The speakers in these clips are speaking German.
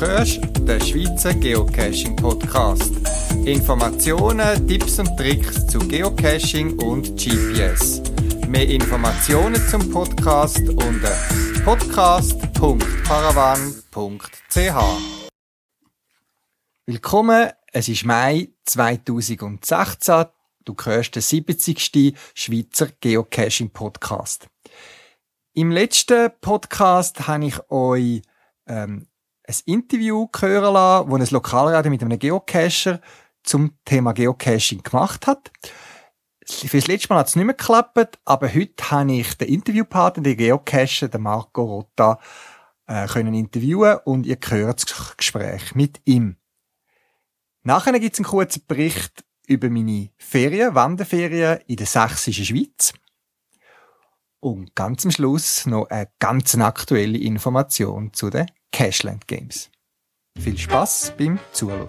hörst den Schweizer Geocaching Podcast. Informationen, Tipps und Tricks zu Geocaching und GPS. Mehr Informationen zum Podcast unter podcast.paravan.ch. Willkommen, es ist Mai 2016. Du hörst den 70. Schweizer Geocaching Podcast. Im letzten Podcast habe ich euch ähm, ein Interview hören lassen, wo ein Lokalradio mit einem Geocacher zum Thema Geocaching gemacht hat. Für das letzte Mal hat es nicht mehr geklappt, aber heute habe ich den Interviewpartner, den Geocacher, den Marco Rotta, äh, können interviewen und ihr hört das Gespräch mit ihm. Nachher gibt es einen kurzen Bericht über meine Ferien, Wanderferien in der sächsischen Schweiz. Und ganz am Schluss noch eine ganz aktuelle Information zu den Cashland Games. Viel Spaß beim Zuhören.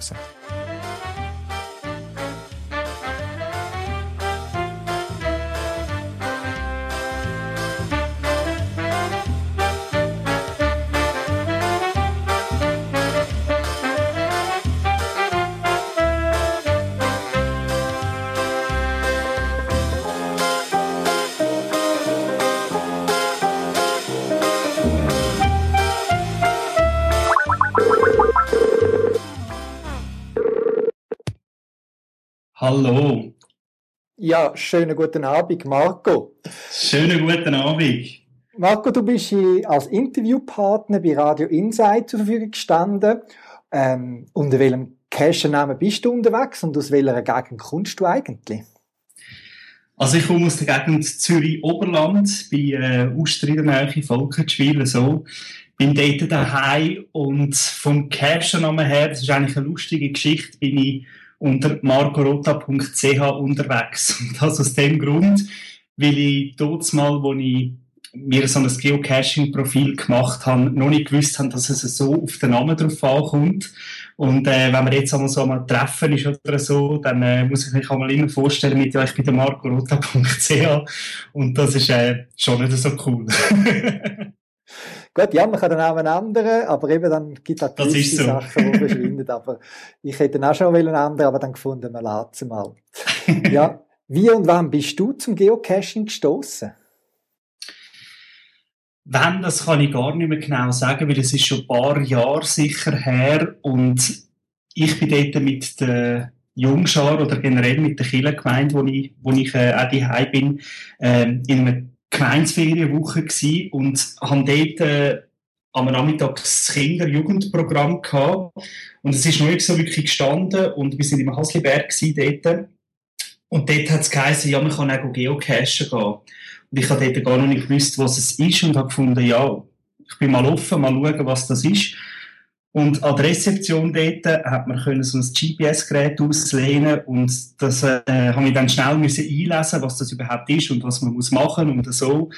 Hallo. Ja, schönen guten Abend, Marco. Schönen guten Abend. Marco, du bist als Interviewpartner bei Radio Insight zur Verfügung gestanden. Ähm, unter welchem Cache-Namen bist du unterwegs und aus welcher Gegend kommst du eigentlich? Also ich komme aus der Gegend Zürich-Oberland, bei äh, Uster in der Nähe, Volkertschwil, so. Bin dort daheim und vom Cache-Namen her, das ist eigentlich eine lustige Geschichte, bin ich unter marcorota.ch unterwegs. Und das aus dem Grund, weil ich dort mal, wo ich mir so ein Geocaching-Profil gemacht habe, noch nicht gewusst habe, dass es so auf den Namen drauf ankommt. Und äh, wenn man jetzt einmal so einmal treffen ist oder so, dann äh, muss ich mich einmal immer vorstellen mit, ja, ich bin der marcorota.ch und das ist äh, schon nicht so cool. Gut, ja, man kann den Namen ändern, aber eben dann gibt es auch gewisse so. Sachen, die verschwinden. Aber ich hätte auch schon einen ändern, aber dann gefunden, man lässt es mal. ja, wie und wann bist du zum Geocaching gestoßen? Wann, das kann ich gar nicht mehr genau sagen, weil es ist schon ein paar Jahre sicher her und ich bin dort mit der Jungschar oder generell mit der Kirchengemeinde, wo ich, wo ich äh, auch daheim bin, äh, in einem Gemeinsferienwoche gewesen und haben dort äh, am Nachmittag das Kinder-Jugendprogramm gehabt. Und es ist noch nicht so wirklich gestanden und wir sind im Hasliberg dort. Und dort hat es geheißen, ja, man kann auch geocachen gehen. Und ich habe dort gar noch nicht gewusst, was es ist und habe gefunden, ja, ich bin mal offen, mal schauen, was das ist. Und an der Rezeption dort hat man können so ein GPS-Gerät auslehnen und das äh, habe ich dann schnell müssen einlesen, was das überhaupt ist und was man muss machen und so.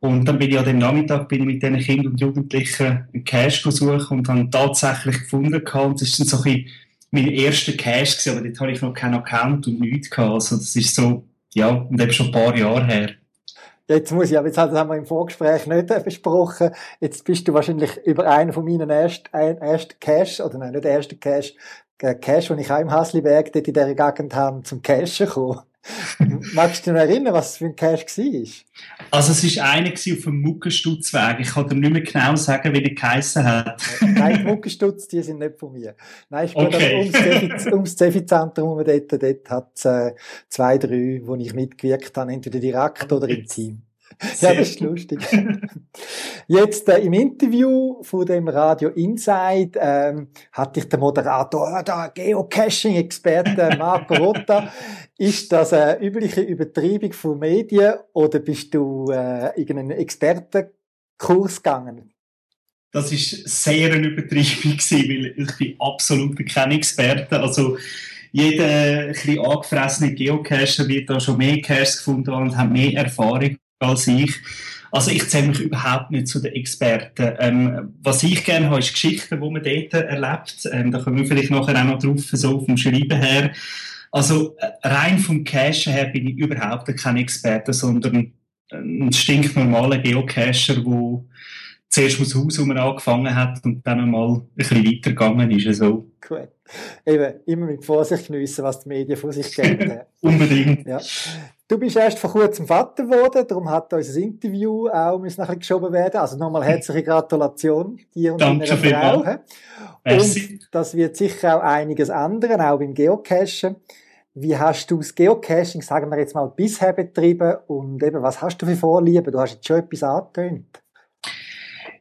Und dann bin ich an dem Nachmittag bin ich mit diesen Kindern und Jugendlichen einen Cash gesucht und habe tatsächlich gefunden gehabt. Das ist dann so ein bisschen mein erster Cash gewesen, aber dort habe ich noch keinen Account und nichts gehabt. Also das ist so, ja, und eben schon ein paar Jahre her. Jetzt muss ich, aber jetzt haben wir im Vorgespräch nicht besprochen. Jetzt bist du wahrscheinlich über einen von meinen ersten, ersten Cash, oder nein, nicht ersten Cash, äh, Cash, den ich auch im Hasliberg dort in dieser Gegend habe, zum Cashen gekommen. Magst du dich noch erinnern, was für ein Cash war? Also es war einer auf dem Muckenstutzweg. Ich kann dir nicht mehr genau sagen, wie der geheissen hat. Nein, die Muckenstutz, die sind nicht von mir. Nein, ich okay. ums, ums Zefi-Zentrum, dort, dort hat es äh, zwei, drei, wo ich mitgewirkt habe, entweder direkt oder im Team. ja, das ist lustig. Jetzt äh, im Interview von dem Radio Inside ähm, hatte ich den Moderator, äh, der Geocaching-Experte Marco Rotta. ist das eine übliche Übertreibung von Medien oder bist du äh, irgendeinen Expertenkurs gegangen? Das ist sehr eine Übertreibung gewesen, weil ich bin absolut kein Experte. Also jeder ein bisschen angefressene Geocacher wird da schon mehr Caches gefunden und hat mehr Erfahrung als ich. Also ich zähle mich überhaupt nicht zu den Experten. Ähm, was ich gerne habe, ist Geschichten, die man dort erlebt. Ähm, da kommen wir vielleicht nachher auch noch drauf, so vom Schreiben her. Also äh, rein vom Cachen her bin ich überhaupt kein Experte, sondern ein stinknormaler Geocacher, der zuerst ums Haus, angefangen hat und dann mal ein bisschen weitergegangen ist. Also. Cool. Eben, immer mit Vorsicht geniessen, was die Medien von sich geben. Unbedingt. Ja. Du bist erst vor kurzem Vater geworden, darum hat unser Interview auch müssen ein bisschen geschoben werden. Also nochmal herzliche Gratulation dir und Danke deiner Frau. He? Merci. Und das wird sicher auch einiges ändern, auch beim Geocachen. Wie hast du das Geocaching, sagen wir jetzt mal, bisher betrieben und eben, was hast du für Vorlieben? Du hast jetzt schon etwas angetönt.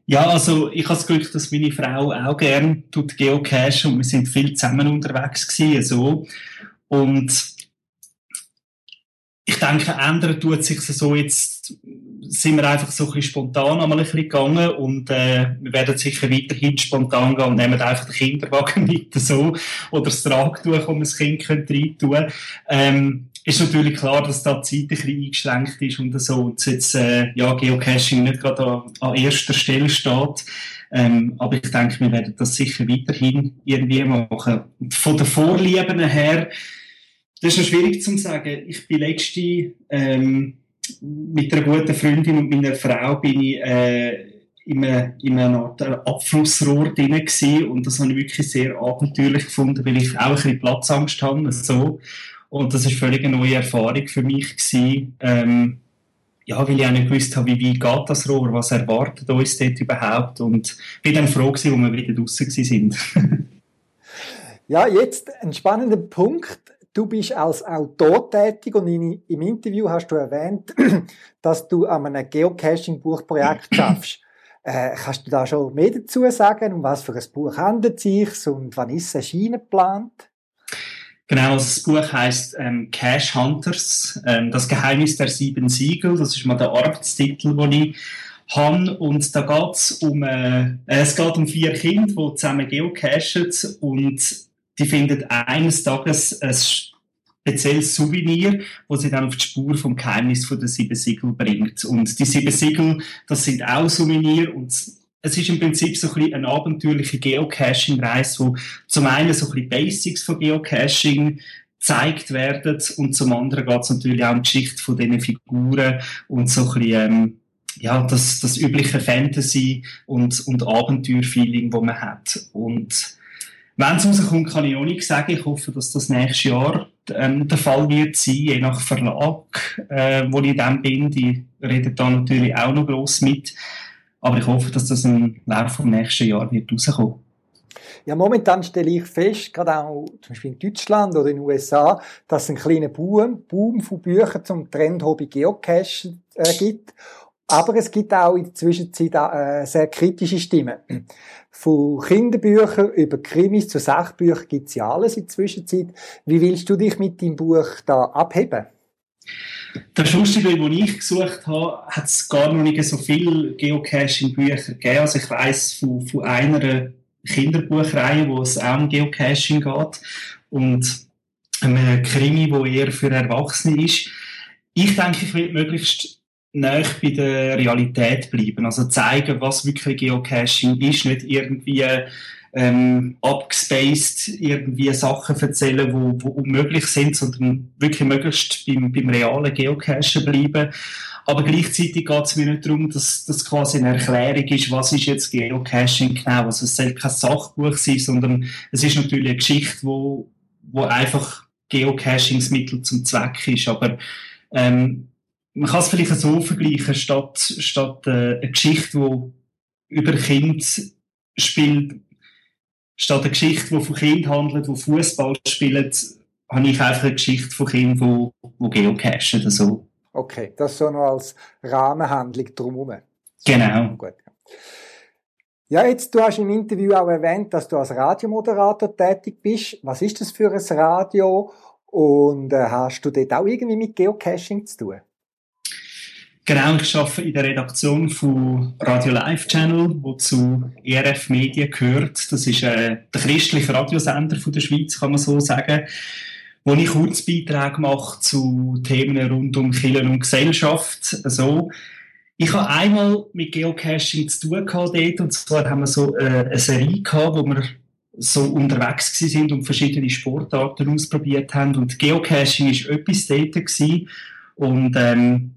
Ja, also ich habe das Glück, dass meine Frau auch gern tut Geocachen und wir sind viel zusammen unterwegs gewesen, so. Und ich denke, ändern tut sich so jetzt, sind wir einfach so ein bisschen spontan einmal ein bisschen gegangen und äh, wir werden sicher weiterhin spontan gehen und nehmen einfach den Kinderwagen mit, so, oder das Tragtuch, wo man das Kind rein tun könnte. Ähm, ist natürlich klar, dass da die Zeit ein bisschen eingeschränkt ist und so, und jetzt, äh, ja, Geocaching nicht gerade an, an erster Stelle steht. Ähm, aber ich denke, wir werden das sicher weiterhin irgendwie machen. Von den Vorlieben her, das ist noch schwierig zu sagen. Ich bin letzte, ähm, mit einer guten Freundin und meiner Frau bin ich, äh, in einem Art Abflussrohr drin gewesen. und das habe ich wirklich sehr abenteuerlich gefunden, weil ich auch ein bisschen Platzangst habe, so. Und das ist völlig eine neue Erfahrung für mich gewesen. Ähm, ja, weil ich auch nicht gewusst habe, wie weit geht das Rohr, was erwartet uns dort überhaupt und bin dann froh gewesen, wo wir wieder draußen sind. ja, jetzt ein spannender Punkt. Du bist als Autor tätig und in, im Interview hast du erwähnt, dass du an einem Geocaching-Buchprojekt schaffst. Äh, kannst du da schon mehr dazu sagen? Um was für ein Buch handelt es sich und wann ist es erschienen geplant? Genau, also das Buch heißt ähm, Cash Hunters, ähm, das Geheimnis der sieben Siegel. Das ist mal der Arbeitstitel, den ich habe. Und da geht's um, äh, es geht um vier Kinder, die zusammen geocachen und die finden eines Tages ein spezielles Souvenir, wo sie dann auf die Spur vom Geheimnis den sieben Siegel bringt. Und die sieben Siegel, das sind auch Souvenir und es ist im Prinzip so ein bisschen eine abenteuerliche Geocaching-Reise, wo zum einen so ein bisschen Basics von Geocaching gezeigt werden und zum anderen geht es natürlich auch um die Geschichte von diesen Figuren und so ein bisschen, ähm, ja, das, das übliche Fantasy- und, und Abenteuer-Feeling, das man hat. Und wenn es rauskommt, kann ich auch nicht sagen. Ich hoffe, dass das nächstes Jahr ähm, der Fall wird sein, je nach Verlag, äh, wo ich dann bin. Die reden da natürlich auch noch gross mit. Aber ich hoffe, dass das im Laufe des nächsten Jahres wird rauskommen. Ja, momentan stelle ich fest, gerade auch zum Beispiel in Deutschland oder in den USA, dass es einen kleinen Boom, Boom von Büchern zum Trend-Hobby Geocache äh, gibt. Aber es gibt auch in der Zwischenzeit äh, sehr kritische Stimmen. Von Kinderbüchern über Krimis zu Sachbüchern gibt es ja alles in der Zwischenzeit. Wie willst du dich mit deinem Buch da abheben? Das Lustige, wo ich gesucht habe, hat es gar noch nicht so viele Geocaching-Bücher gegeben. Also ich weiss von, von einer Kinderbuchreihe, wo es auch um Geocaching geht und einem Krimi, wo eher für Erwachsene ist. Ich denke, ich will möglichst näher bei der Realität bleiben. Also zeigen, was wirklich Geocaching ist, nicht irgendwie ähm, abgespaced irgendwie Sachen erzählen, wo, wo unmöglich sind, sondern wirklich möglichst beim, beim realen Geocachen bleiben. Aber gleichzeitig geht es mir nicht darum, dass das quasi eine Erklärung ist, was ist jetzt Geocaching genau. Also es soll kein Sachbuch sein, sondern es ist natürlich eine Geschichte, wo, wo einfach Geocachingsmittel zum Zweck ist. Aber ähm, man kann es vielleicht so vergleichen, statt, statt äh, eine Geschichte, die über Kind spielt, statt eine Geschichte, die von Kindern handelt, die Fußball spielen, habe ich einfach eine Geschichte von Kindern, die, die geocachen oder so. Okay, das so noch als Rahmenhandlung drumherum. Genau. Gut. Ja, jetzt, du hast im Interview auch erwähnt, dass du als Radiomoderator tätig bist. Was ist das für ein Radio? Und äh, hast du dort auch irgendwie mit Geocaching zu tun? Genau, ich arbeite in der Redaktion von Radio Live Channel, wo zu ERF Medien gehört. Das ist äh, der christliche Radiosender von der Schweiz, kann man so sagen, wo ich Kurzbeiträge mache zu Themen rund um Kirchen und Gesellschaft. So. Ich habe einmal mit Geocaching zu tun gehabt dort, und zwar haben wir so äh, eine Serie gehabt, wo wir so unterwegs sind und verschiedene Sportarten ausprobiert haben. Und Geocaching ist etwas dort gewesen. Und ähm,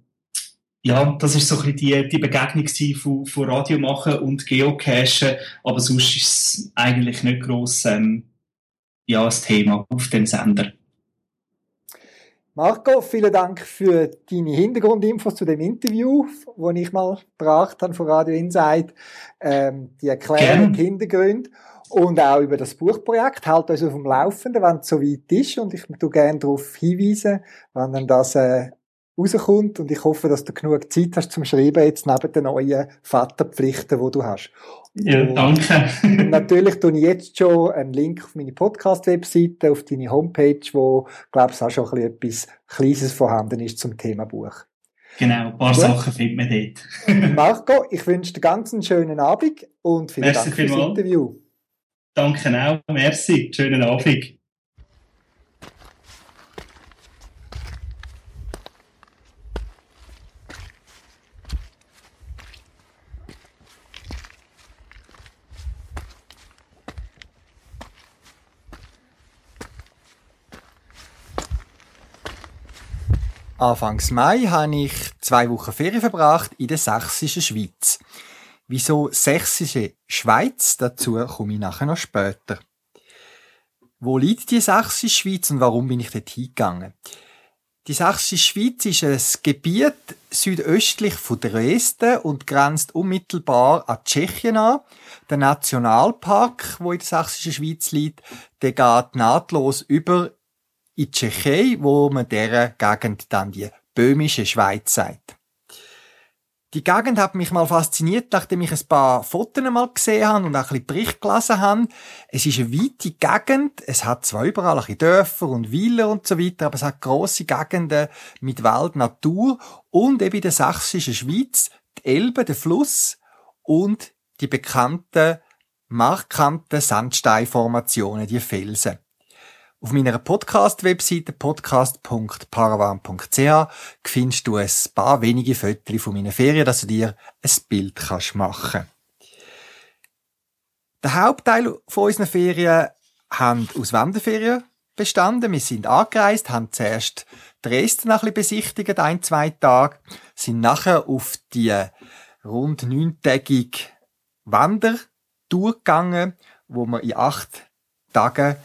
ja, das ist so ein bisschen die, die Begegnung von, von Radio machen und Geocachen, aber sonst ist es eigentlich nicht gross ähm, ja, das Thema auf dem Sender. Marco, vielen Dank für deine Hintergrundinfos zu dem Interview, das ich mal gebracht habe von Radio Insight, ähm, die Erklärung Hintergründe und auch über das Buchprojekt. Halt uns auf dem Laufenden, wenn es soweit ist und ich tu gerne darauf hinweisen, wenn dann das äh, rauskommt und ich hoffe, dass du genug Zeit hast zum Schreiben jetzt neben den neuen Vaterpflichten, die du hast. Ja, danke. und natürlich tue ich jetzt schon einen Link auf meine Podcast-Webseite, auf deine Homepage, wo, glaube ich, auch schon ein bisschen etwas Kleines vorhanden ist zum Thema Buch. Genau, ein paar Gut. Sachen findet man dort. Marco, ich wünsche dir ganz einen schönen Abend und vielen merci Dank fürs Interview. Danke auch, merci, schönen Abend. Anfangs Mai habe ich zwei Wochen Ferien verbracht in der sächsischen Schweiz. Wieso sächsische Schweiz? Dazu komme ich nachher noch später. Wo liegt die sächsische Schweiz und warum bin ich dort hingegangen? Die sächsische Schweiz ist ein Gebiet südöstlich von Dresden und grenzt unmittelbar an Tschechien an. Der Nationalpark, wo in der sächsischen Schweiz liegt, der geht nahtlos über in die Tschechei, wo man dieser Gegend dann die böhmische Schweiz sagt. Die Gegend hat mich mal fasziniert, nachdem ich ein paar Fotos mal gesehen habe und auch ein bisschen Bericht gelesen habe. Es ist eine weite Gegend. Es hat zwar überall ein bisschen Dörfer und Villen und so weiter, aber es hat grosse Gegenden mit Wald, Natur und eben in der sächsischen Schweiz die Elbe, der Fluss und die bekannten, markanten Sandsteinformationen, die Felsen. Auf meiner Podcast-Webseite podcast.paravan.ch findest du ein paar wenige Fotos von meinen Ferien, dass du dir ein Bild kannst machen Der Hauptteil von unseren Ferien haben aus Wanderferien bestanden. Wir sind angereist, haben zuerst Dresden ein bisschen besichtigt, ein, zwei Tage, sind nachher auf die rund neuntägige Wandertour gegangen, wo wir in acht Tagen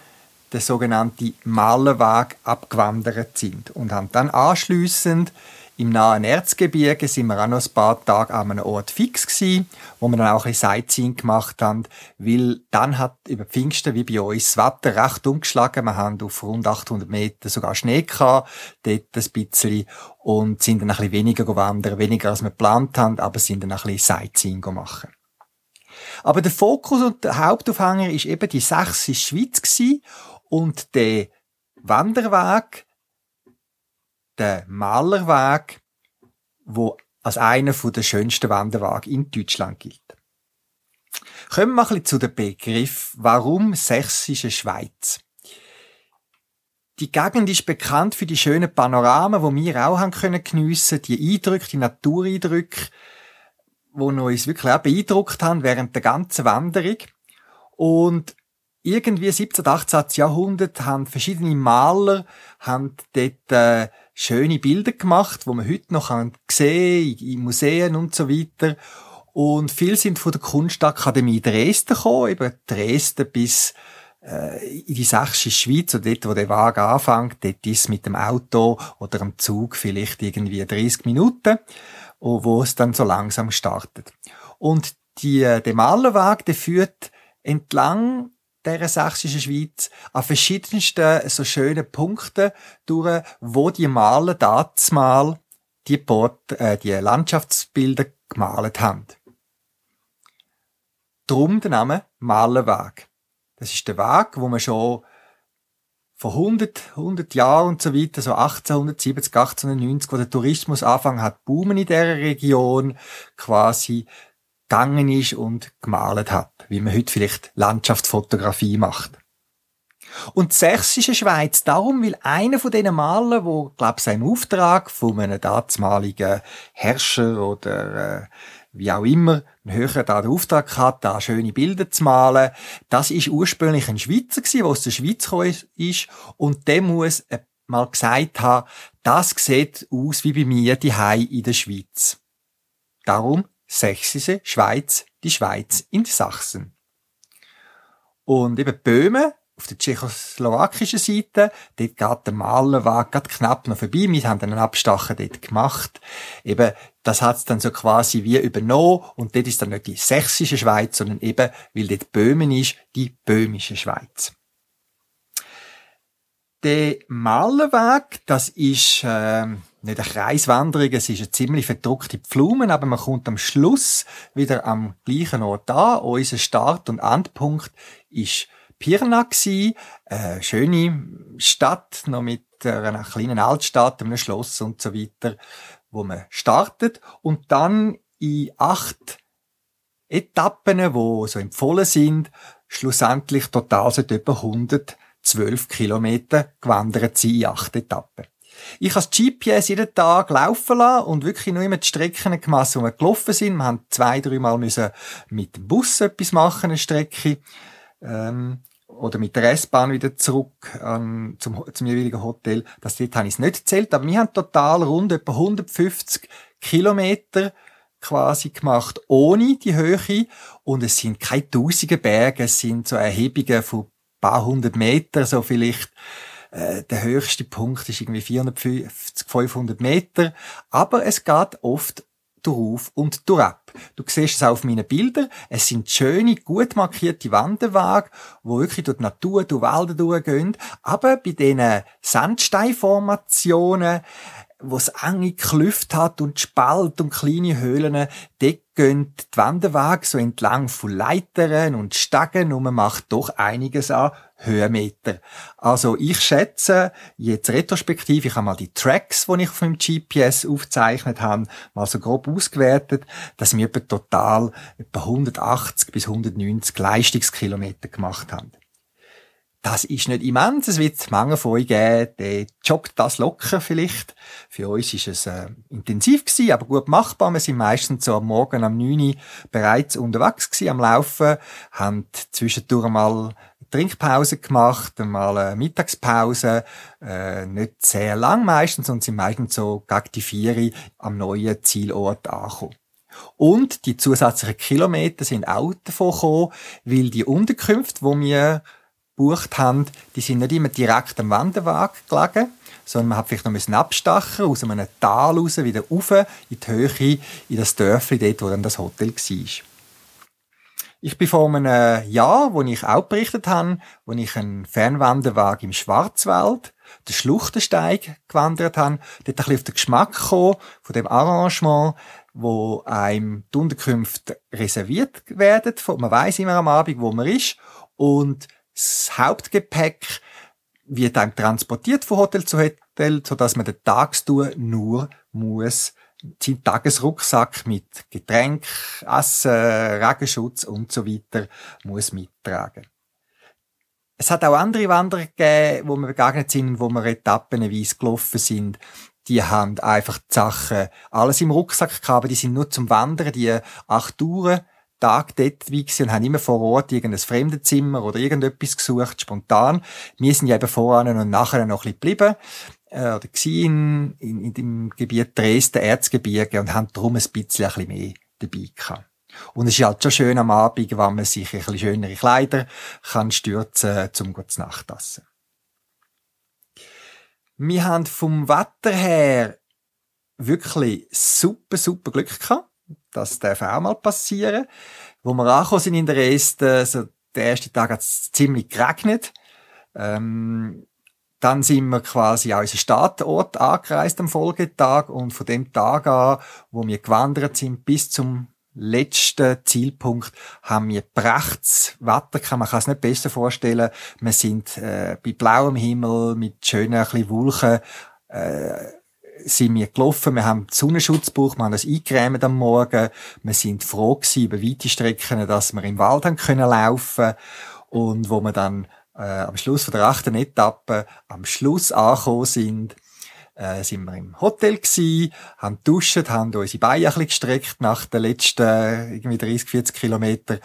den sogenannten Malerweg abgewandert sind und haben dann anschliessend im nahen Erzgebirge sind wir auch noch ein paar Tage an einem Ort fix gewesen, wo wir dann auch ein Sightseeing gemacht haben, weil dann hat über Pfingsten wie bei uns das Wetter recht umgeschlagen. Wir haben auf rund 800 Meter sogar Schnee gehabt, dort ein bisschen, und sind dann ein bisschen weniger gewandert, weniger als wir geplant haben, aber sind dann ein bisschen Sightseeing gemacht. Aber der Fokus und der Hauptaufhänger ist eben die sächsische Schweiz gewesen und der Wanderweg, der Malerweg, wo als einer der schönsten Wanderwege in Deutschland gilt. Kommen wir ein zu dem Begriff, warum sächsische Schweiz? Die Gegend ist bekannt für die schönen Panoramen, wo wir auch haben können geniessen, die Eindrücke, die Natureindrücke, die uns wirklich auch beeindruckt haben während der ganzen Wanderung. Und irgendwie 17. 18. Jahrhundert haben verschiedene Maler haben dort äh, schöne Bilder gemacht, wo man heute noch kann sehen in Museen und so weiter. Und viele sind von der Kunstakademie Dresden gekommen, eben Dresden bis äh, in die sächsische Schweiz, oder dort, wo der Wagen anfängt, dort ist mit dem Auto oder dem Zug vielleicht irgendwie 30 Minuten, wo es dann so langsam startet. Und die, äh, der Malerweg, der führt entlang der sächsischen Schweiz an verschiedensten so schönen Punkten durch, wo die Maler mal die, Port, äh, die Landschaftsbilder gemalt haben. Drum der Name Malerweg. Das ist der Weg, wo man schon vor 100, 100 Jahren und so weiter, so 1870, 1890, wo der Tourismus anfangen hat, boomen in dieser Region, quasi gegangen ist und gemalt hat, wie man heute vielleicht Landschaftsfotografie macht. Und die sächsische Schweiz darum, weil einer von diesen Malern, wo, glaub ich, einen Auftrag von einem damaligen Herrscher oder äh, wie auch immer, ein höherer da den Auftrag hat, da schöne Bilder zu malen. Das ist ursprünglich ein Schweizer gewesen, der aus der Schweiz gekommen ist und der muss eine mal gesagt habe, das sieht aus wie bei mir die Hai in der Schweiz. Darum Sächsische Schweiz, die Schweiz in Sachsen. Und eben Böhmen auf der tschechoslowakischen Seite, dort geht der Malerweg gerade knapp noch vorbei. Wir haben einen Abstachen dort gemacht. Eben, das hat's dann so quasi wie übernommen. Und dort ist dann nicht die sächsische Schweiz, sondern eben, weil dort Böhmen ist, die böhmische Schweiz. Der Malerweg, das ist äh, nicht eine Kreiswanderung, es ist eine ziemlich verdruckte Pflumen, aber man kommt am Schluss wieder am gleichen Ort an. Unser Start- und Endpunkt ist Pirna gsi, eine schöne Stadt, noch mit einer kleinen Altstadt, einem Schloss und so weiter, wo man startet und dann in acht Etappen, wo so empfohlen sind, schlussendlich total sind etwa 112 Kilometer gewandert sie in acht Etappen. Ich habe das GPS jeden Tag laufen lassen und wirklich nur immer die Strecken gemassen, wo wir gelaufen sind. Wir haben zwei, dreimal müssen mit dem Bus etwas machen, eine Strecke. Ähm, oder mit der S-Bahn wieder zurück an, zum, zum jeweiligen Hotel. Das dort habe ich es nicht gezählt, aber wir haben total rund etwa 150 Kilometer quasi gemacht, ohne die Höhe. Und es sind keine tausende Berge, es sind so Erhebungen von paar hundert Meter, so vielleicht. Äh, der höchste Punkt ist irgendwie 450, 500 Meter. Aber es geht oft drauf und durchab. Du siehst es auch auf meinen Bildern. Es sind schöne, gut markierte Wanderwege, wo wirklich durch die Natur, durch Wälder durchgehen. Aber bei diesen Sandsteinformationen, wo es enge Klüfte hat und Spalt und kleine Höhlen, dort gehen die Wanderwege so entlang von Leitern und Stegen und man macht doch einiges an Höhenmeter. Also ich schätze, jetzt retrospektiv, ich habe mal die Tracks, die ich meinem GPS aufgezeichnet habe, mal so grob ausgewertet, dass wir total etwa 180 bis 190 Leistungskilometer gemacht haben. Das ist nicht immens. Es wird Menge von euch geben, der joggt das locker vielleicht. Für uns ist es äh, intensiv gewesen, aber gut machbar. Wir sind meistens so am Morgen am 9 Uhr bereits unterwegs gewesen, am Laufen, haben zwischendurch mal Trinkpause gemacht, mal eine Mittagspause, äh, nicht sehr lang meistens und sind meistens so gegen die vier am neuen Zielort angekommen. Und die zusätzlichen Kilometer sind auch davon gekommen, weil die Unterkünfte, wo wir gebucht haben, die sind nicht immer direkt am Wanderweg gelegen, sondern man hat vielleicht noch ein abstachen aus einem Tal raus, wieder rauf in die Höhe, in das Dörfli dort, wo dann das Hotel war. Ich bin vor einem Jahr, wo ich auch berichtet habe, wo ich einen Fernwanderweg im Schwarzwald, den Schluchtensteig gewandert habe, dort ein bisschen auf den Geschmack gekommen von dem Arrangement, wo einem die Unterkünfte reserviert werden. Man weiß immer am Abend, wo man ist. Und das Hauptgepäck wird dann transportiert von Hotel zu Hotel, so dass man den Tagstour nur muss seinen Tagesrucksack mit Getränk, Essen, Regenschutz und so weiter muss mittragen. Es hat auch andere Wanderer gegeben, wo wir begegnet sind, wo wir etappenweise gelaufen sind. Die haben einfach die Sachen alles im Rucksack gehabt, die sind nur zum Wandern, die acht Touren Tag dort wie und haben immer vor Ort irgendein Fremdenzimmer oder irgendetwas gesucht, spontan. Wir sind ja eben voran und nachher noch ein bisschen geblieben, äh, oder in, in, in dem Gebiet Dresden, Erzgebirge und haben darum ein bisschen, ein bisschen mehr dabei gehabt. Und es ist halt schon schön am Abend, wenn man sich ein bisschen schönere Kleider kann stürzen, zum gut Nachtessen. Wir haben vom Wetter her wirklich super, super Glück gehabt. Das darf auch mal passieren. Wo wir angekommen sind in der ersten, so der erste Tag hat es ziemlich geregnet. Ähm, dann sind wir quasi an unseren Startort angereist am Folgetag und von dem Tag an, wo wir gewandert sind, bis zum letzten Zielpunkt haben wir prachtes Wetter gehabt. Man kann es nicht besser vorstellen. Wir sind äh, bei blauem Himmel mit schönen ein bisschen Wolken äh, sind wir gelaufen, wir haben Sonnenschutz gebraucht, wir haben das eingecremt am Morgen, wir sind froh gewesen über weite Strecken, dass wir im Wald haben können laufen. Und wo wir dann äh, am Schluss von der achten Etappe am Schluss angekommen sind, äh, sind wir im Hotel gewesen, haben duscht, haben unsere Beine ein bisschen gestreckt nach den letzten irgendwie 30, 40 Kilometer.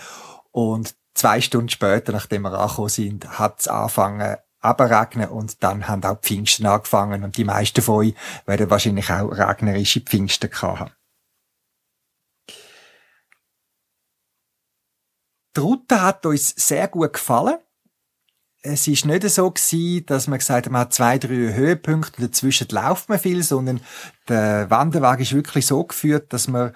Und zwei Stunden später, nachdem wir angekommen sind, hat es angefangen abregnen und dann haben auch Pfingsten angefangen und die meisten von euch werden wahrscheinlich auch regnerische Pfingsten gehabt haben. Die Route hat uns sehr gut gefallen. Es ist nicht so gewesen, dass man gesagt hat, man hat zwei, drei Höhepunkte und dazwischen läuft man viel, sondern der Wanderweg ist wirklich so geführt, dass man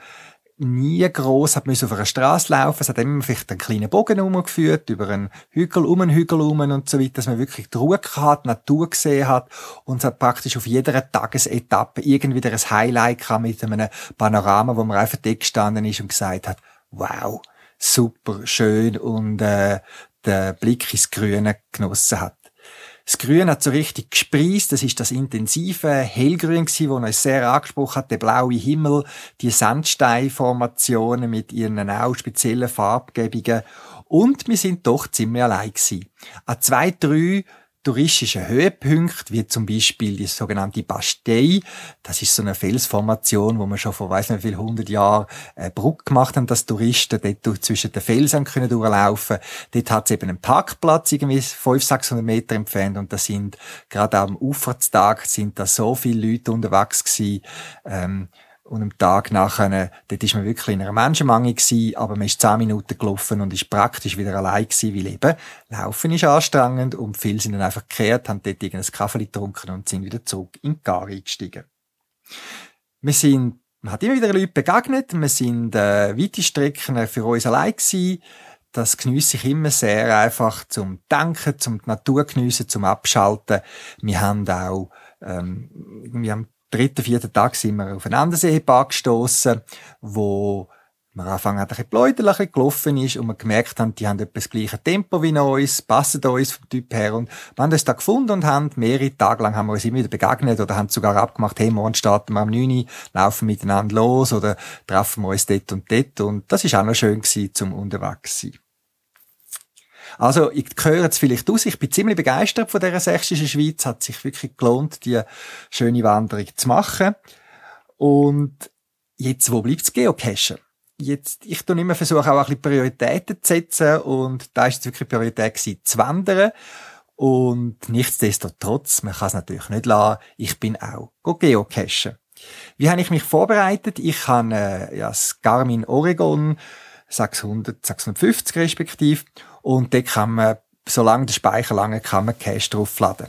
nie groß hat müssen auf einer Straße laufen. Es hat immer vielleicht einen kleinen Bogen umgeführt, über einen Hügel, um einen Hügel um und so weiter, dass man wirklich die Ruhe hat, Natur gesehen hat und es hat praktisch auf jeder Tagesetappe irgendwie ein Highlight gehabt mit einem Panorama, wo man einfach da gestanden ist und gesagt hat, wow, super schön und äh, der Blick ins Grüne genossen hat. Das Grün hat so richtig gespreist. Das ist das intensive Hellgrün gewesen, das uns sehr angesprochen hat. Der blaue Himmel, die Sandsteinformationen mit ihren auch speziellen Farbgebungen. Und wir sind doch ziemlich allein gewesen. An zwei, drei touristische Höhepunkte, wie zum Beispiel die sogenannte Bastei. Das ist so eine Felsformation, wo man schon vor weiss nicht wie viel hundert Jahren eine Brücke gemacht haben, dass Touristen dort zwischen den Felsen können durchlaufen. Dort hat es eben einen Parkplatz irgendwie 500, 600 Meter entfernt und da sind gerade am Ufertag sind da so viele Leute unterwegs gewesen. Ähm, und am Tag nachher, dort ist man wirklich in einer Menschenmenge gewesen, aber man ist zehn Minuten gelaufen und ist praktisch wieder allein gewesen, weil eben, Laufen ist anstrengend und viele sind dann einfach gekehrt, haben dort irgendein Kaffee getrunken und sind wieder zurück in die Gar eingestiegen. Wir sind, man hat immer wieder Leute begegnet, wir sind, äh, weite Strecken für uns allein gewesen, das geniesse ich immer sehr einfach zum Denken, zum Natur geniessen, zum Abschalten. Wir haben auch, ähm, wir haben dritten, vierten Tag sind wir auf einen Anderseepark gestossen, wo man anfangen hat, ein bisschen ein gelaufen ist und wir gemerkt haben, die haben etwa das gleiche Tempo wie uns, passen uns vom Typ her und wir haben uns da gefunden und haben mehrere Tage lang haben wir uns immer wieder begegnet oder haben sogar abgemacht, hey, morgen starten wir am 9 Uhr, laufen miteinander los oder treffen wir uns dort und dort und das ist auch noch schön gewesen, zum unterwegs sein. Also, ich höre jetzt vielleicht aus, ich bin ziemlich begeistert von dieser sächsischen Schweiz, hat sich wirklich gelohnt, die schöne Wanderung zu machen. Und jetzt, wo bleibt das Geocachen? Jetzt, ich tue immer versuche auch ein bisschen Prioritäten zu setzen und da ist es wirklich Priorität gewesen, zu wandern. Und nichtsdestotrotz, man kann es natürlich nicht lassen, ich bin auch geocachen. Wie habe ich mich vorbereitet? Ich habe äh, ja, das Garmin Oregon 600, 650 respektive und dort kann man, solange der Speicher lange, kann man Cache draufladen.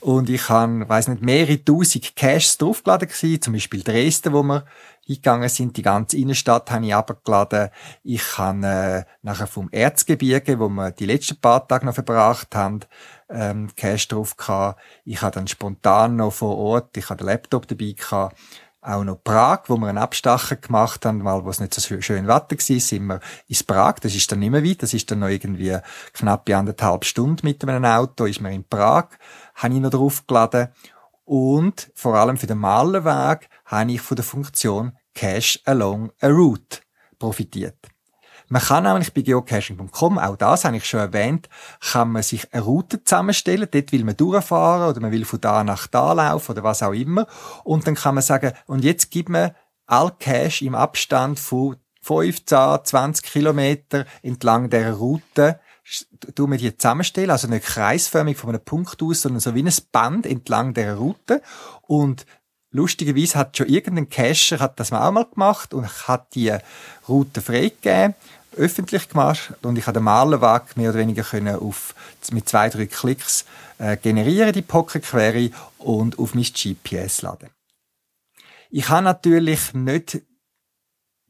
Und ich habe, weiß nicht, mehrere tausend Caches draufgeladen gewesen, zum Beispiel Dresden, wo wir eingegangen sind, die ganze Innenstadt habe ich abgeladen. Ich habe äh, nachher vom Erzgebirge, wo wir die letzten paar Tage noch verbracht haben, ähm, Cache drauf gehabt. Ich habe dann spontan noch vor Ort, ich habe den Laptop dabei gehabt, auch noch Prag, wo wir einen Abstacher gemacht haben, weil wo es nicht so schön Wetter war, sind wir ins Prag. Das ist dann nicht mehr weit, das ist dann noch irgendwie knapp anderthalb Stunden mit einem Auto, ist man in Prag, habe ich noch draufgeladen. Und vor allem für den Malerweg habe ich von der Funktion Cache Along a Route profitiert. Man kann nämlich bei geocaching.com, auch das habe ich schon erwähnt, kann man sich eine Route zusammenstellen. Dort will man durchfahren oder man will von da nach da laufen oder was auch immer. Und dann kann man sagen, und jetzt gibt man all Cache im Abstand von 15, 20 Kilometer entlang der Route tun wir die zusammenstellen, also nicht kreisförmig von einem Punkt aus, sondern so wie ein Band entlang der Route. Und lustigerweise hat schon irgendein Cacher hat das auch mal gemacht und hat die Route freigegeben öffentlich gemacht und ich habe den Malerweg mehr oder weniger können auf, mit zwei, drei Klicks äh, generieren, die Pocket Query und auf mein GPS laden. Ich habe natürlich nicht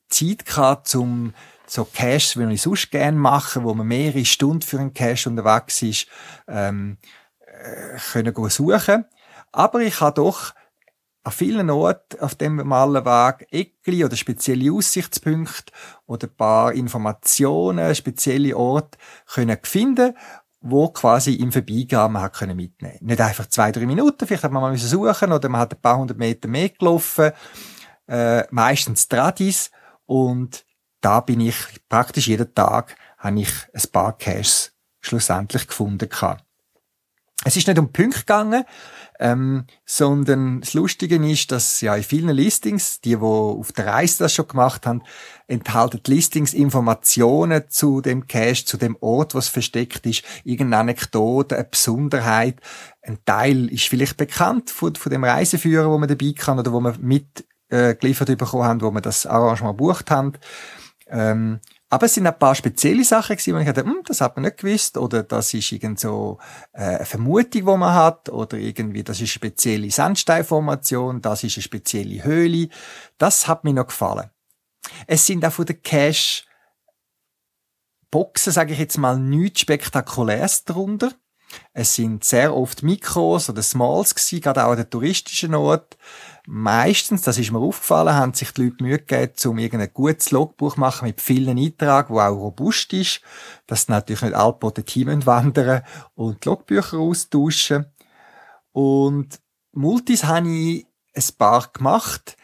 Zeit gehabt, um so Caches, wie ich sonst gerne mache, wo man mehrere Stunden für einen Cache unterwegs ist, ähm, äh, können suchen. Aber ich habe doch an vielen Orten auf dem Malerweg Eckli oder spezielle Aussichtspunkte oder ein paar Informationen, spezielle Orte können finden, wo quasi im Vorbeigehen man hat können mitnehmen. Nicht einfach zwei, drei Minuten, vielleicht hat man mal suchen oder man hat ein paar hundert Meter mehr gelaufen, äh, meistens Tradis und da bin ich praktisch jeden Tag habe ich ein paar Caches schlussendlich gefunden gehabt. Es ist nicht um Punkte gegangen, ähm, sondern das Lustige ist, dass ja in vielen Listings, die, die auf der Reise das schon gemacht haben, enthalten Listings Informationen zu dem Cache, zu dem Ort, was versteckt ist, irgendeine Anekdote, eine Besonderheit. Ein Teil ist vielleicht bekannt von, von dem Reiseführer, wo man dabei kann oder wo man mitgeliefert äh, bekommen haben, wo man das Arrangement bucht haben. Ähm, aber es sind ein paar spezielle Sachen gewesen, wo ich dachte, hm, das hat man nicht gewusst, oder das ist irgend so äh, eine Vermutung, wo man hat, oder irgendwie, das ist eine spezielle Sandsteinformation, das ist eine spezielle Höhle. Das hat mir noch gefallen. Es sind auch von der Cache Boxen, sage ich jetzt mal, nichts Spektakuläres drunter. Es sind sehr oft Mikros oder Smalls gewesen, gerade auch an den touristischen Ort. Meistens, das ist mir aufgefallen, haben sich die Leute Mühe gegeben, um irgendein gutes Logbuch zu machen mit vielen Eintragen, wo auch robust ist, dass natürlich nicht alle po Team wandern und die Logbücher austauschen. Und Multis habe ich ein paar gemacht,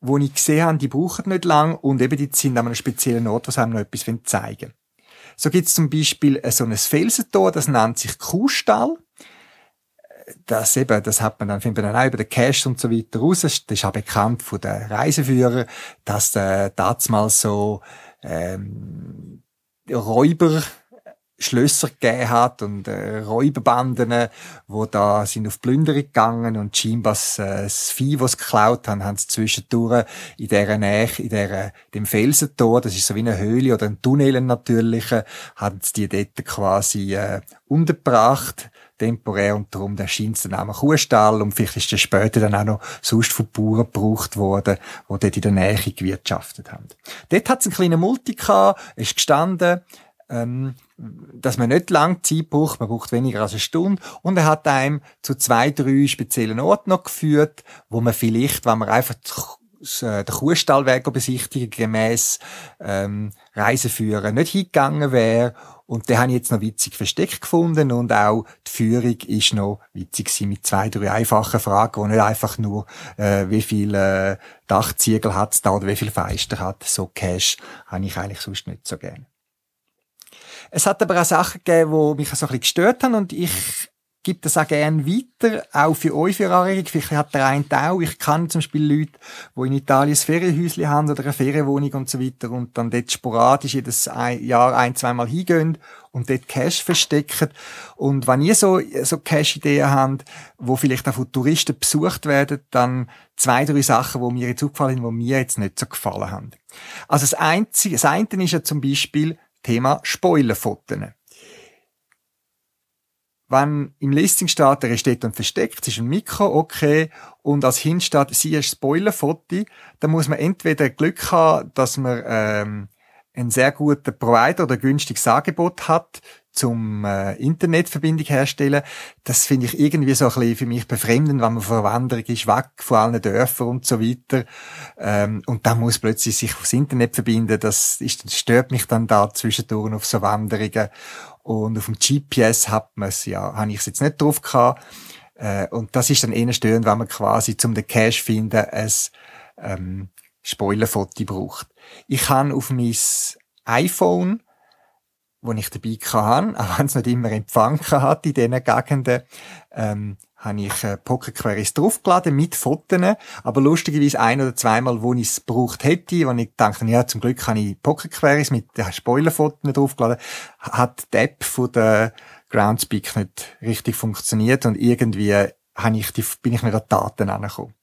wo ich gesehen habe, die brauchen nicht lang und eben die sind an einem speziellen Ort, was einem noch etwas zeigen wollen. So gibt es zum Beispiel so ein Felsentor, das nennt sich Kuhstall. Das eben, das hat man dann, findet man dann auch über den Cache und so weiter raus. Das ist auch bekannt von den Reiseführern, dass äh, damals so ähm, Räuber Schlösser gegeben hat und äh, Räuberbanden, wo da sind auf Plünderung gegangen und scheinbar äh, das Vieh, was geklaut haben, haben sie zwischendurch in dieser Nähe, in dieser, dem Felsentor, das ist so wie eine Höhle oder ein Tunnel natürlich, haben sie die dort quasi äh, untergebracht temporär und darum der scheint der Name Kuhstall und vielleicht ist der später dann auch noch sonst von Bauern gebraucht worden, die dort in der Nähe gewirtschaftet haben. Dort hat es einen kleinen Multi gehabt, ist gestanden, ähm, dass man nicht lang Zeit braucht, man braucht weniger als eine Stunde und er hat einem zu zwei, drei speziellen Orten noch geführt, wo man vielleicht, wenn man einfach äh, den Kuhstallweg besichtigen gemäß ähm, Reiseführer nicht hingegangen wäre und den habe ich jetzt noch witzig versteckt gefunden und auch die Führung ist noch witzig gewesen mit zwei, drei einfachen Fragen, wo nicht einfach nur, äh, wie viel äh, Dachziegel hat es da oder wie viel Feister hat. So Cash habe ich eigentlich sonst nicht so gerne. Es hat aber auch Sachen gegeben, die mich so ein bisschen gestört haben und ich gebe das auch gerne weiter, auch für euch für Anregung. Vielleicht hat der eine auch. Ich kann zum Beispiel Leute, die in Italien ein Ferienhäuschen haben oder eine Ferienwohnung und so weiter und dann dort sporadisch jedes Jahr ein, zweimal hingehen und dort Cash verstecken. Und wenn ihr so, so Cash-Ideen habt, wo vielleicht auch von Touristen besucht werden, dann zwei, drei Sachen, die mir jetzt aufgefallen sind, die mir jetzt nicht so gefallen haben. Also das Einzige, das eine ist ja zum Beispiel Thema Spoilerfotos. Wenn im Listing steht, er steht dann versteckt, es ist ein Mikro, okay, und als Hint steht, sie ist Spoilerfoto, dann muss man entweder Glück haben, dass man ähm, einen sehr guten Provider oder günstiges Angebot hat, zum äh, Internetverbindung herstellen. Das finde ich irgendwie so ein bisschen für mich befremdend, wenn man vor Wanderung ist, weg von allen Dörfern und so weiter. Ähm, und dann muss plötzlich sich aufs Internet verbinden. Das, ist, das stört mich dann da zwischendurch auf so Wanderungen. Und auf dem GPS hat man es, ja, habe ich es jetzt nicht drauf gehabt. Äh, und das ist dann eher störend, wenn man quasi zum den Cache finden ein ähm, Spoilerfoto braucht. Ich habe auf mein iPhone wo ich dabei hatte, auch wenn es nicht immer Empfang hat in diesen Gegenden, ähm, habe ich äh, Queries draufgeladen mit Fotos, aber lustigerweise ein oder zweimal, wo ich es gebraucht hätte, wo ich dachte, ja, zum Glück habe ich Pocket Queries mit den Spoilerfotos draufgeladen, hat die App von der Groundspeak nicht richtig funktioniert und irgendwie habe ich die, bin ich nicht an die Daten angekommen.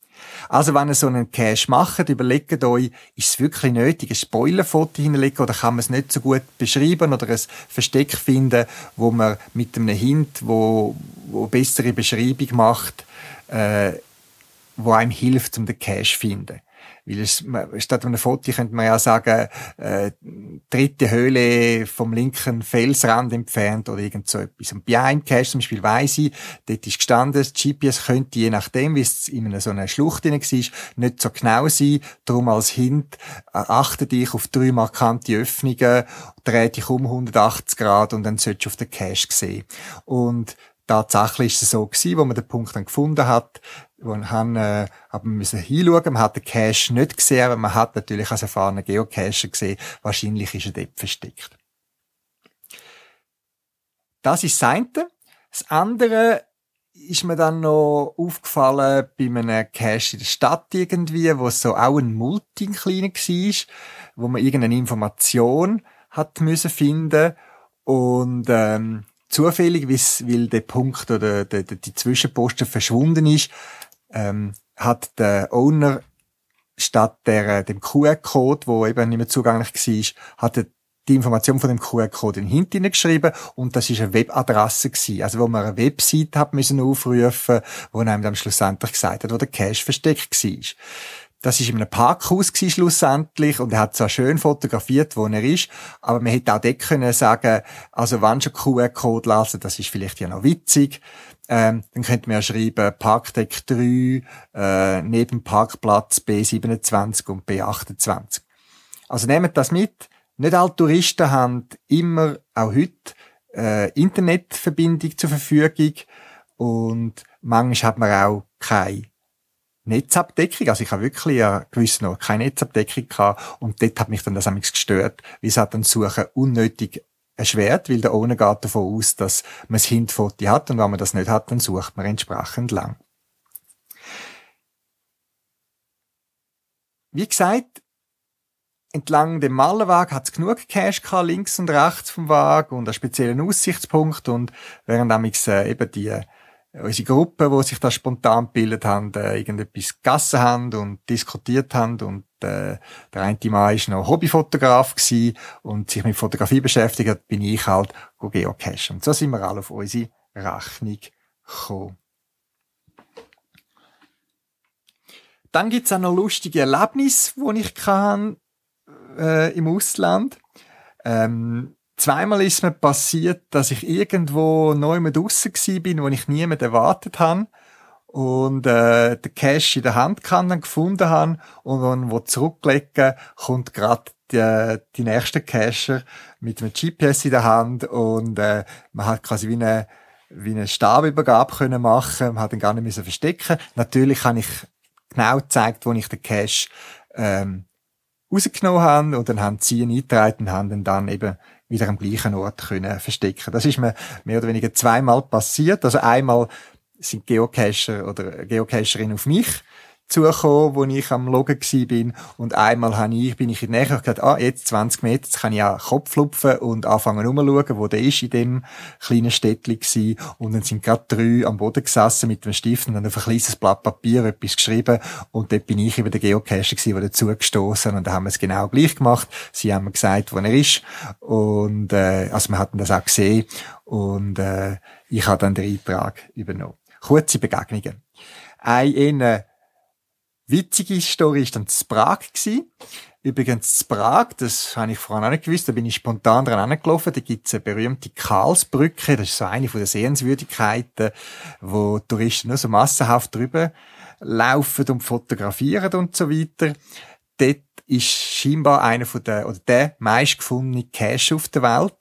Also wenn ihr so einen Cache macht, überlegt euch, ist es wirklich nötig, ein Spoilerfoto hinzulegen oder kann man es nicht so gut beschreiben oder ein Versteck finden, wo man mit einem Hint, wo, wo bessere Beschreibung macht, äh, wo einem hilft, um den Cache zu finden. Weil es, statt einem Foto könnte man ja sagen, äh, dritte Höhle vom linken Felsrand entfernt oder irgend so etwas. Und bei einem Cache zum Beispiel weiss ich, dort ist gestanden, das GPS könnte je nachdem, wie es in so einer Schlucht war, nicht so genau sein. Darum als Hint, äh, achte dich auf drei markante Öffnungen, dreh dich um 180 Grad und dann solltest du auf den Cache sehen. Und tatsächlich ist es so gewesen, wo man den Punkt dann gefunden hat, wo haben, äh, aber wir müssen hinschauen, man hat den Cache nicht gesehen, aber man hat natürlich als erfahrener Geocacher gesehen, wahrscheinlich ist er dort versteckt. Das ist das eine. Das andere ist mir dann noch aufgefallen bei einem Cache in der Stadt irgendwie, wo so auch ein Multi kleiner war, wo man irgendeine Information hat müssen finden und ähm, zufällig, weil der Punkt oder die Zwischenposten verschwunden ist, ähm, hat der Owner statt der, dem QR-Code, wo eben nicht mehr zugänglich war, hat er die Information von dem QR-Code hinten geschrieben und das ist eine Webadresse gewesen, also wo man eine Website hat müssen aufrufen, wo einem dann schlussendlich gesagt hat, wo der Cache versteckt war. Das ist in einem Parkhaus gewesen, schlussendlich und er hat zwar schön fotografiert, wo er ist, aber man hätte auch dort können sagen, also wenn schon QR-Code lassen, das ist vielleicht ja noch witzig, ähm, dann könnte man ja schreiben Parkdeck 3, äh, neben Parkplatz B27 und B28. Also nehmt das mit. Nicht alle Touristen haben immer, auch heute, äh, Internetverbindung zur Verfügung und manchmal hat man auch keine Netzabdeckung. Also ich habe wirklich ja gewiss noch keine Netzabdeckung gehabt und dort hat mich dann das gestört, wie es dann Suchen unnötig erschwert, weil der ohne geht davon aus, dass man das Hintfoto hat und wenn man das nicht hat, dann sucht man entsprechend lang. Wie gesagt, entlang dem Malerweg hat es genug Cache gehabt, links und rechts vom Weg und einen speziellen Aussichtspunkt und während damals äh, eben die äh, unsere Gruppe, wo sich da spontan gebildet haben, äh, irgendetwas gegessen haben und diskutiert haben und äh, der eine Mann ist noch Hobbyfotograf und sich mit Fotografie beschäftigt hat, bin ich halt geocachen. Und so sind wir alle auf unsere Rechnung gekommen. Dann gibt's auch noch lustige Erlebnisse, die ich kann, äh, im Ausland. Ähm, zweimal ist mir passiert, dass ich irgendwo neu mit draussen bin, wo ich niemand erwartet habe und äh, den Cash in der Hand gefunden habe und dann wo zurücklegen kommt gerade die, die nächste Cacher mit einem GPS in der Hand und äh, man hat quasi wie eine wie eine Stabübergabe können machen, man hat ihn gar nicht müssen verstecken. Natürlich habe ich genau gezeigt, wo ich den Cash ähm, rausgenommen habe und dann haben sie ihn eingetragen und haben ihn dann eben wieder am gleichen Ort können verstecken. Das ist mir mehr oder weniger zweimal passiert. Also einmal sind Geocacher oder Geocacherin auf mich zugekommen, wo ich am Loggen bin und einmal habe ich, bin ich in der Nähe und ah, jetzt 20 Meter, jetzt kann ich auch Kopf lupfen und anfangen umzuschauen, wo der ist in dem kleinen Städtchen gewesen. Und dann sind gerade drei am Boden gesessen mit einem Stift und dann auf ein kleines Blatt Papier etwas geschrieben und dort bin ich über den Geocacher gewesen, der dazugestoßen und da haben wir es genau gleich gemacht. Sie haben mir gesagt, wo er ist und, äh, also wir hatten das auch gesehen und, äh, ich habe dann den Eintrag übernommen. Kurze Begegnungen. Eine witzige Story ist dann zu Prag. Übrigens zu Prag, das habe ich vorhin auch nicht gewusst, da bin ich spontan dran angelaufen, da gibt's eine berühmte Karlsbrücke, das ist so eine von den Sehenswürdigkeiten, wo Touristen nur so massenhaft drüber laufen und fotografieren und so weiter. Dort ist scheinbar einer von der, oder der meistgefundene Cache auf der Welt.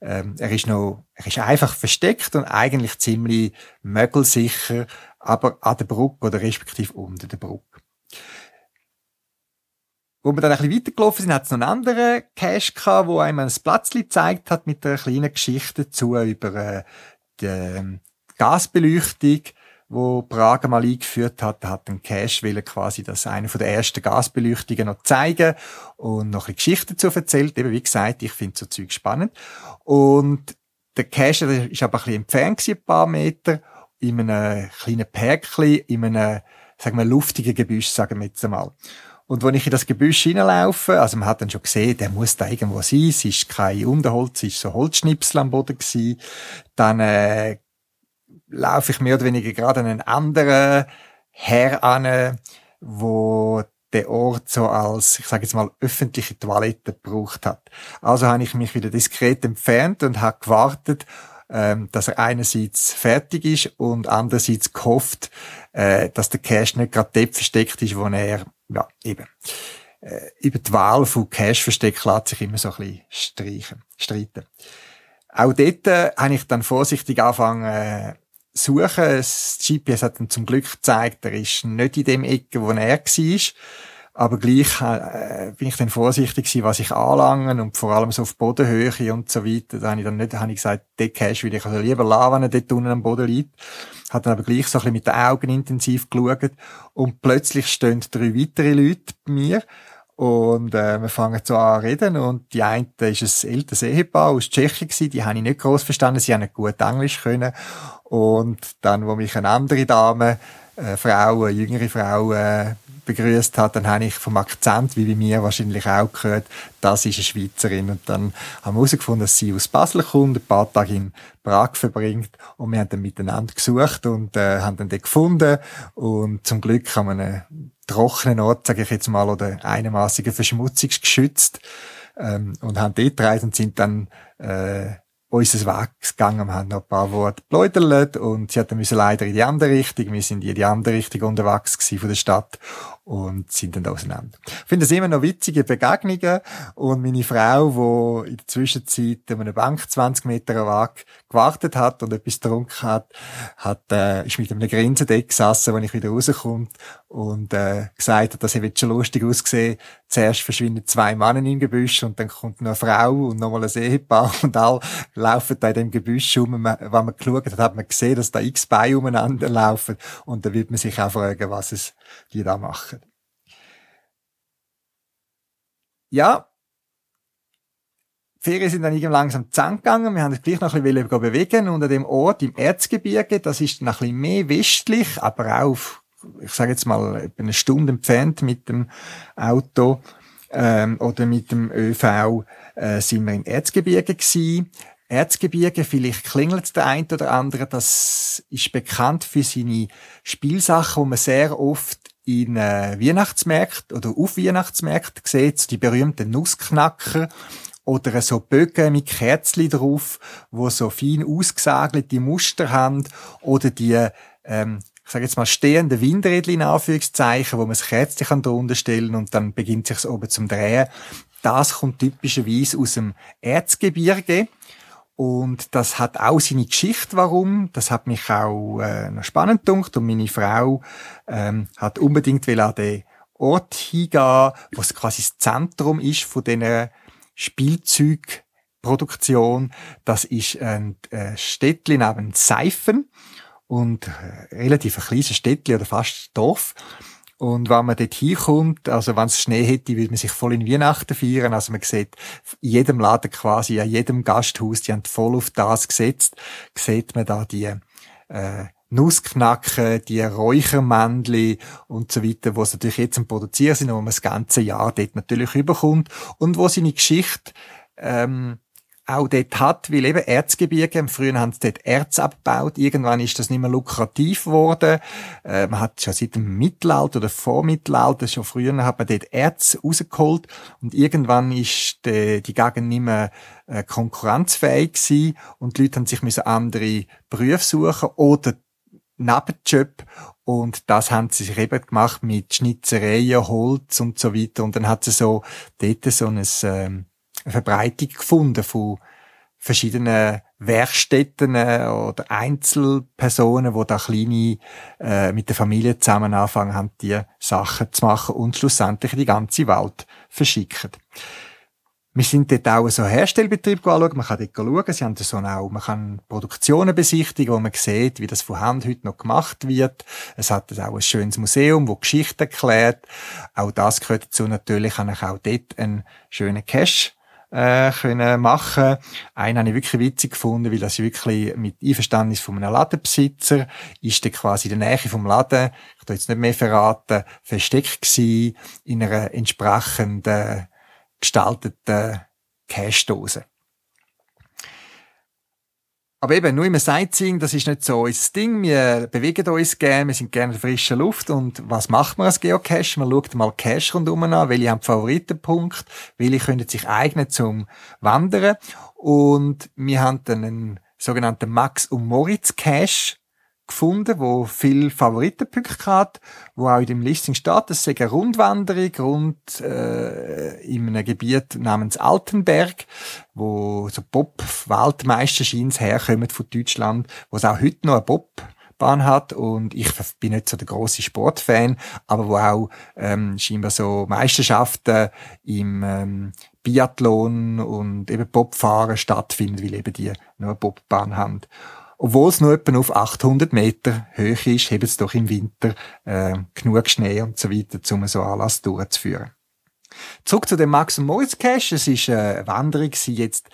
Ähm, er ist noch, er ist einfach versteckt und eigentlich ziemlich mögelsicher, aber an der Brücke oder respektive unter der Brücke. Wo wir dann ein bisschen weitergelaufen sind, hat es noch einen anderen Cache gehabt, wo einem ein Platzli gezeigt hat mit einer kleinen Geschichte dazu über äh, die äh, Gasbeleuchtung, wo Prager mal eingeführt hat. Da hat ein Cache will quasi das eine von der ersten Gasbeleuchtungen noch zeigen und noch eine Geschichte dazu erzählt. Eben wie gesagt, ich finde so Zeug spannend. Und der Cache der ist aber ein bisschen entfernt ein paar Meter, in einem kleinen Päckchen, in einem, sagen wir, luftigen Gebüsch, sagen wir jetzt einmal. Und wenn ich in das Gebüsch hineinlaufe, also man hat dann schon gesehen, der muss da irgendwo sein, es ist kein Unterholz, es ist so Holzschnipsel am Boden gewesen, dann äh, laufe ich mehr oder weniger gerade einen anderen Herr an, wo der Ort so als, ich sage jetzt mal, öffentliche Toilette gebraucht hat. Also habe ich mich wieder diskret entfernt und habe gewartet, ähm, dass er einerseits fertig ist und andererseits gehofft, äh, dass der Cache nicht gerade dort versteckt ist, wo er ja, eben. Äh, über die Wahl von Cash-Versteck lässt sich immer so ein bisschen streichen, streiten. Auch dort äh, habe ich dann vorsichtig angefangen, suchen. Das GPS hat dann zum Glück gezeigt, er ist nicht in dem Ecke, wo er war. Aber gleich äh, bin ich dann vorsichtig gewesen, was ich anlangen und vor allem so auf Bodenhöhe und so weiter. Da habe ich dann nicht, habe ich gesagt, den Cash will ich also lieber lassen, wenn er dort unten am Boden liegt. Hat dann aber gleich so ein bisschen mit den Augen intensiv geschaut und plötzlich stehen drei weitere Leute bei mir und äh, wir fangen so an zu reden und die eine ist ein älteres Ehepaar aus Tschechien gewesen, die habe ich nicht groß verstanden, sie haben nicht gut Englisch können und dann, wo mich eine andere Dame, äh, Frau, eine jüngere Frau äh, begrüßt hat, dann habe ich vom Akzent, wie bei mir wahrscheinlich auch gehört, das ist eine Schweizerin. Und dann haben wir herausgefunden, dass sie aus Basel kommt, ein paar Tage in Prag verbringt. Und wir haben dann miteinander gesucht und äh, haben dann den gefunden. Und zum Glück haben wir einen trockenen Ort, sage ich jetzt mal, oder einigermaßen verschmutzungsgeschützt. Ähm, und haben dort reisen und sind dann äh, unseres Wegs gegangen. Wir haben noch ein paar Worte geläutert und sie hatten müssen leider in die andere Richtung. Wir sind in die andere Richtung unterwegs gewesen von der Stadt und sind dann auseinander. Ich finde es immer noch witzige Begegnungen und meine Frau, die in der Zwischenzeit an einer Bank 20 Meter weg gewartet hat und etwas getrunken hat, hat äh, ist mit einem Grinsen dort gesessen, wenn ich wieder rauskomme und äh, gesagt hat, das wird schon lustig ausgesehen. Zuerst verschwinden zwei Männer im Gebüsch und dann kommt noch eine Frau und nochmal ein Ehepaar und alle laufen da in dem Gebüsch um. Wenn man geschaut hat, hat man gesehen, dass da x Beine umeinander laufen und da wird man sich auch fragen, was es die da machen. Ja, die Ferien sind dann irgendwann langsam zusammengegangen. Wir haben uns gleich noch ein bisschen bewegen an dem Ort im Erzgebirge, das ist noch ein bisschen mehr westlich, aber auch, ich sage jetzt mal, etwa eine Stunde entfernt mit dem Auto ähm, oder mit dem ÖV, äh, sind wir im Erzgebirge gewesen. Erzgebirge, vielleicht klingelt der ein oder andere, das ist bekannt für seine Spielsachen, wo man sehr oft in äh, Weihnachtsmärkten oder auf Weihnachtsmärkten sieht, die berühmten Nussknacker oder so Bögen mit Kerzli drauf, wo so fein ausgesagelte Muster haben. Oder die ähm, ich sage jetzt mal stehende Windrädchen in Anführungszeichen, wo man das Kerzchen drunter stellen und dann beginnt sich oben zum Drehen. Das kommt typischerweise aus dem Erzgebirge und das hat auch seine Geschichte, warum. Das hat mich auch äh, noch spannend gedacht. Und meine Frau ähm, hat unbedingt will an den Ort hingehen, wo es quasi das Zentrum ist von dieser Spielzeugproduktion. Das ist ein äh, Städtchen neben Seifen und äh, relativ ein kleines Städtchen oder fast Dorf. Und wenn man dort hinkommt, also wenn es Schnee hätte, würde man sich voll in Weihnachten feiern. Also man sieht in jedem Laden quasi, an jedem Gasthaus, die haben voll auf das gesetzt, sieht man da die äh, Nussknacken, die Räuchermännchen und so weiter, wo sie natürlich jetzt am Produzieren sind, wo man das ganze Jahr dort natürlich überkommt und wo seine Geschichte ähm, auch dort hat, weil eben Erzgebirge, im Frühjahr haben sie dort Erz abgebaut, irgendwann ist das nicht mehr lukrativ geworden, äh, man hat schon seit dem Mittelalter oder Vormittelalter, schon früher hat man dort Erz rausgeholt. Und irgendwann ist die, die Gegend nicht mehr äh, konkurrenzfähig gewesen. Und die Leute haben sich müssen andere Berufe suchen oder Nebenjob. Und das haben sie sich eben gemacht mit Schnitzereien, Holz und so weiter. Und dann hat sie so dort so ein ähm, eine Verbreitung gefunden von verschiedenen Werkstätten äh, oder Einzelpersonen, wo da kleine äh, mit der Familie zusammen anfangen haben, die Sachen zu machen und schlussendlich die ganze Welt verschicken. Wir sind dort auch so Herstellbetrieb anschauen. Man kann dort schauen. Sie haben so auch, man kann Produktionen besichtigen, wo man sieht, wie das von Hand heute noch gemacht wird. Es hat auch ein schönes Museum, wo Geschichte erklärt. Auch das gehört dazu. Natürlich habe ich auch dort einen schönen Cache äh, können machen. Einen habe ich wirklich witzig gefunden, weil das wirklich mit Einverständnis von einem Ladenbesitzer ist der quasi in der Nähe vom Laden, ich will jetzt nicht mehr verraten, versteckt gewesen in einer entsprechend gestalteten Cash-Dose. Aber eben, nur im Sightseeing, das ist nicht so unser Ding. Wir bewegen uns gerne, wir sind gerne in frischer Luft. Und was macht man als Geocache? Man schaut mal Cache rundum an, welche haben Favoritenpunkt, welche können sich eignen zum Wandern. Und wir haben dann einen sogenannten Max- und Moritz-Cache gefunden, wo viel Favoritenpunkte hat, wo auch in dem Listing steht, das ist eine Rundwanderung rund äh, in einem Gebiet namens Altenberg, wo so Bob-Weltmeister herkommen von Deutschland, wo es auch heute noch eine Bob Bobbahn hat und ich bin nicht so der große Sportfan, aber wo auch ähm, scheinbar so Meisterschaften im ähm, Biathlon und eben Bobfahren stattfinden, weil eben die nur eine Bobbahn haben. Obwohl es nur etwa auf 800 Meter hoch ist, haben es doch im Winter äh, genug Schnee und so weiter, um so Anlass durchzuführen. Zurück zu dem Max und Moritz Cache. Es ist eine Wanderung jetzt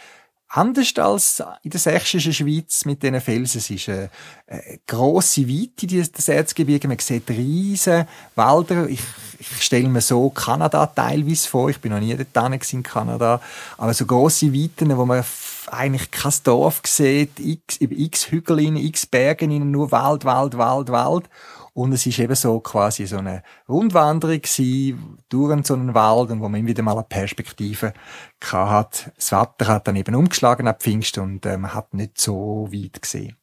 anders als in der sächsischen Schweiz mit diesen Felsen. Es ist eine, eine grosse Weite, das Erzgebirge. Man sieht riesen Wälder. Ich, ich stelle mir so Kanada teilweise vor. Ich bin noch nie dort in Kanada. Aber so grosse Weiten, wo man eigentlich kein Dorf sieht, x, über x Hügel, x Berge, nur Wald, Wald, Wald, Wald. Und es ist eben so quasi so eine Rundwanderung gewesen, durch so einen Wald, und wo man wieder mal eine Perspektive hat. Das Wetter hat dann eben umgeschlagen ab Pfingst und äh, man hat nicht so weit gesehen.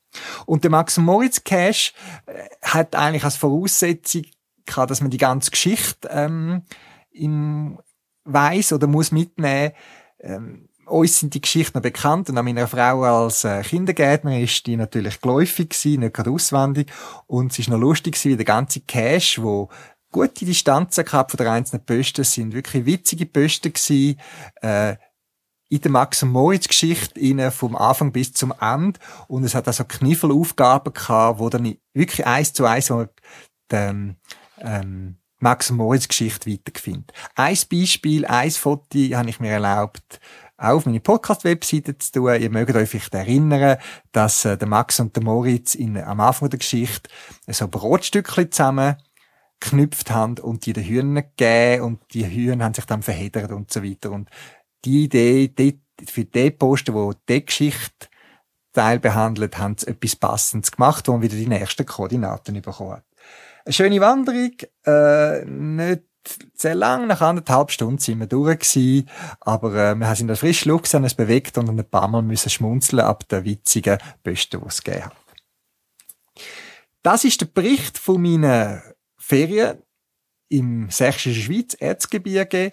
Und der Max Moritz Cash äh, hat eigentlich als Voraussetzung gehabt, dass man die ganze Geschichte ähm, im weiß oder muss mitnehmen. Ähm, uns sind die Geschichten bekannt und an meiner Frau als äh, Kindergärtnerin ist die natürlich geläufig gewesen, nicht gerade auswendig. Und es ist noch lustig gewesen, wie der ganze Cash, wo gute Distanzen gehabt von der einzelnen Posten, sind wirklich witzige Posten gewesen, äh, in der Max und Moritz Geschichte innen vom Anfang bis zum Ende und es hat also Kniffelaufgaben gehabt, wo dann wirklich eins zu eins, wo man den, ähm, Max und Moritz Geschichte weiterfindet. Ein Beispiel, ein Foto habe ich mir erlaubt, auf meine Podcast-Webseite zu tun. Ihr mögt euch vielleicht erinnern, dass äh, der Max und der Moritz in, am Anfang der Geschichte so Brotstückchen zusammen geknüpft haben und die den Hühnern gegeben und die Hühner haben sich dann verheddert und so weiter. Und die Idee, die, für den Posten, wo die Geschichte Teil behandelt, haben sie etwas Passendes gemacht, wo man wieder die nächsten Koordinaten bekommen hat. Eine schöne Wanderung, äh, nicht sehr lang, nach anderthalb Stunden sind wir durch gewesen, aber äh, wir haben in der frischen Luft gesehen, es bewegt und ein paar Mal müssen schmunzeln ab der witzigen Böste, die es gegeben hat. Das ist der Bericht von meinen Ferien im sächsischen Schweiz, Erzgebirge.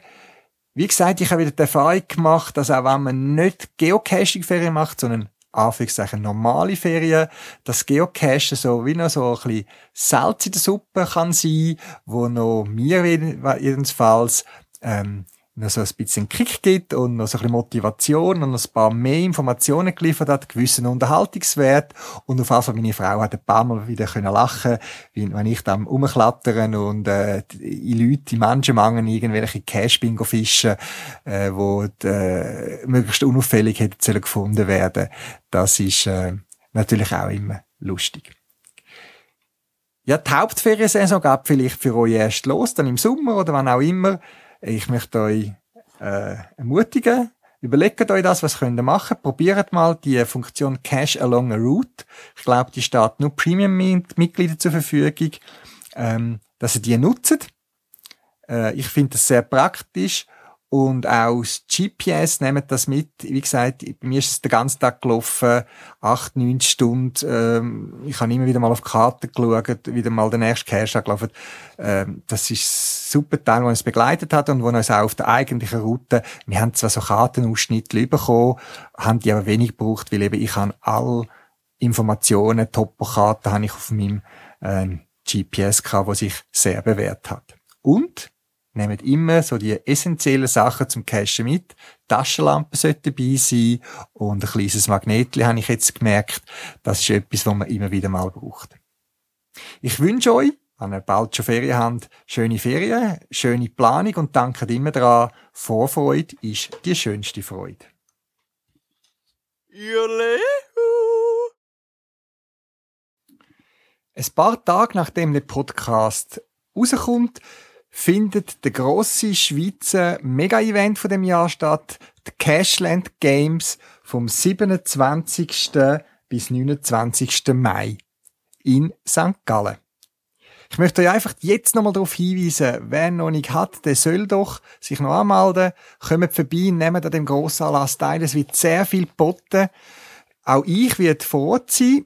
Wie gesagt, ich habe wieder die Erfahrung gemacht, dass auch wenn man nicht Geocaching-Ferien macht, sondern Anführungszeichen normale Ferien, das Geocachen so wie noch so ein bisschen Salz in der Suppe kann sein, wo noch mir jedenfalls ähm, noch so ein bisschen Kick gibt und noch so ein bisschen Motivation und noch ein paar mehr Informationen geliefert hat, gewissen Unterhaltungswert und auf jeden Fall meine Frau hat ein paar Mal wieder können lachen, wenn ich dann umklattern und äh, die Leute, die Menschenmangen irgendwelche Cash-Bingo fischen, äh, wo die, äh, möglichst unauffällig hätte gefunden werden. Das ist äh, natürlich auch immer lustig. Ja, die Hauptferiensaison gab vielleicht für euch erst los, dann im Sommer oder wann auch immer. Ich möchte euch äh, ermutigen, überlegt euch das, was könnt ihr machen. Probiert mal die Funktion Cache Along a Route. Ich glaube, die steht nur Premium-Mitglieder zur Verfügung, ähm, dass ihr die nutzt. Äh, ich finde das sehr praktisch und auch das GPS nehmen das mit. Wie gesagt, bei mir ist es den ganzen Tag gelaufen, acht, neun Stunden. Ähm, ich habe immer wieder mal auf die Karte geschaut, wieder mal den nächsten Cache angelaufen. Ähm, das ist ein super Teil, der uns begleitet hat und wo uns auch auf der eigentlichen Route, wir haben zwar so Kartenausschnitte bekommen, haben die aber wenig gebraucht, weil eben ich habe alle Informationen, Topokarten habe ich auf meinem ähm, GPS gehabt, was sich sehr bewährt hat. Und nehmt immer so die essentiellen Sachen zum Cachen mit. Taschenlampe sollte dabei sein und ein kleines Magnetli habe ich jetzt gemerkt. Das ist etwas, was man immer wieder mal braucht. Ich wünsche euch, wenn ihr bald schon Ferien habt, schöne Ferien, schöne Planung und danke immer daran, Vorfreude ist die schönste Freude. Ein paar Tage nachdem der Podcast rauskommt, findet der grosse Schweizer Mega-Event von dem Jahr statt, die Cashland Games vom 27. bis 29. Mai in St. Gallen. Ich möchte euch einfach jetzt nochmal darauf hinweisen, wer noch nicht hat, der soll doch sich noch anmelden, kommt vorbei, nehmt an dem Grossanlass teil, es wird sehr viel geboten. Auch ich werde vor Ort sein.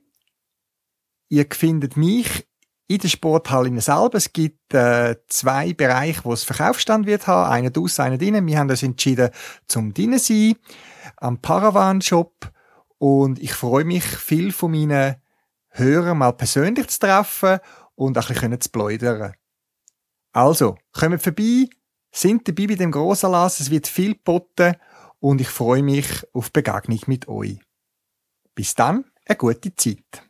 Ihr findet mich in der Sporthalle selber. Es gibt äh, zwei Bereiche, wo es Verkaufsstand wird haben. Einer draussen, einer drinnen. Wir haben uns entschieden zum drinnen sein, am Paravan Shop. Und ich freue mich, viel von meinen Hörer mal persönlich zu treffen und ein bisschen zu plaudern. Also, kommt vorbei, sind dabei bei dem Grossanlass, es wird viel geboten und ich freue mich auf Begegnung mit euch. Bis dann, eine gute Zeit.